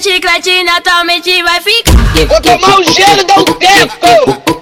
chiclete naturalmente vai ficar. Vou tomar um gelo dar um tempo.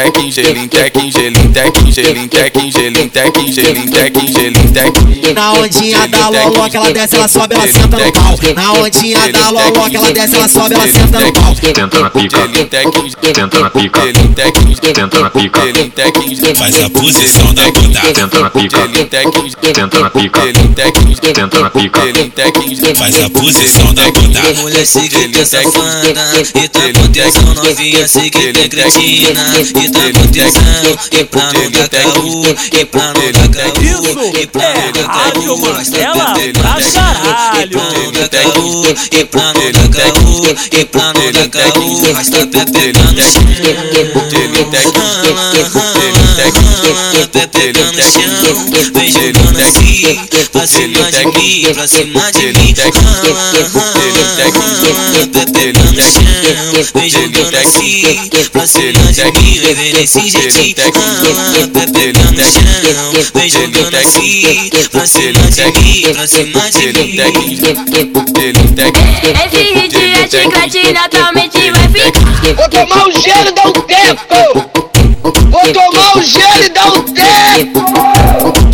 tequim, gelim tequim, gelim tequim, gelim tequim, gelim tequim, gelim tequim. Na ondinha da loló que ela desce, ela sobe, ela senta no pau. Na ondinha da loló que ela desce, ela sobe, ela senta no pau. Tenta na pica, Gelim tenta na pica, gelim tenta na pica, gelim Faz a posição da bunda. tenta na pica, gelim tenta na pica, gelim tenta na pica, gelim Faz a posição da bunda. Mulher seguinte safada E tá proteção novinha seguinte cretina E tá proteção E pra não dar caô E pra não dar caô E pra não dar caô Mandela pra caralho. E pra não dar caô E pra não dar caô E pra não dar caô Rasta pepeca no chão Pepeca no chão Vem jogando assim Pra cima de mim Pra cima de mim Pepeca no chão Vem jogando assim Pra cima de mim Vem nesse jeitinho Pepeca no chão. Vem jogando assim Pra cima de mim Pra cima de mim Esse dia chiclete naturalmente vai ficar. Vou tomar um gelo dar um tempo.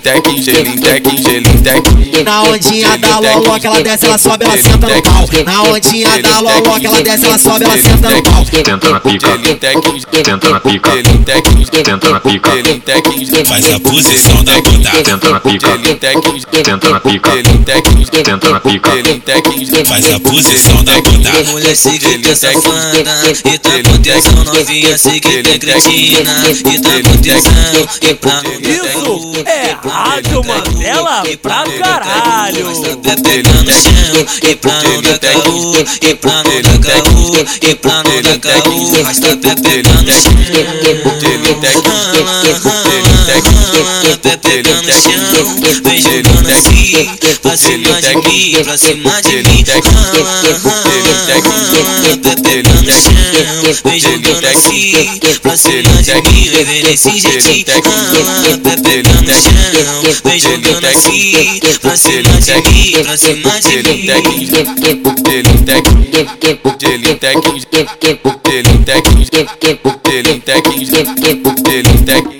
tequim, gelim tequim, gelim tequim. Na ondinha da loló que ela desce, ela sobe, ela senta no pau. Na ondinha da loló que ela desce, ela sobe, ela senta no pau. tenta na pica, tenta na pica, tenta na pica, Faz a posição da bunda. tenta na pica, tenta na pica, tenta na pica, faz a posição da bunda. Mulher cigarro tá fana, e tá proteção novinha, cigarro cretina, e tá proteção, e tá no Isso é rádio Mandela pra caralho. Pegando chão, e plano da caô, e plano da caô, e pra da caô, mas tá pegando chão. Vem jogando assim Pra cima de mim Pra cima de mim chão Vem jogando assim Pra cima de mim Vem nesse jeitinho Pepeca no chão Vem jogando assim Pra cima de mim mim gelim tequim, gelim tequim, gelim tequim, gelim tequim, gelim tequim.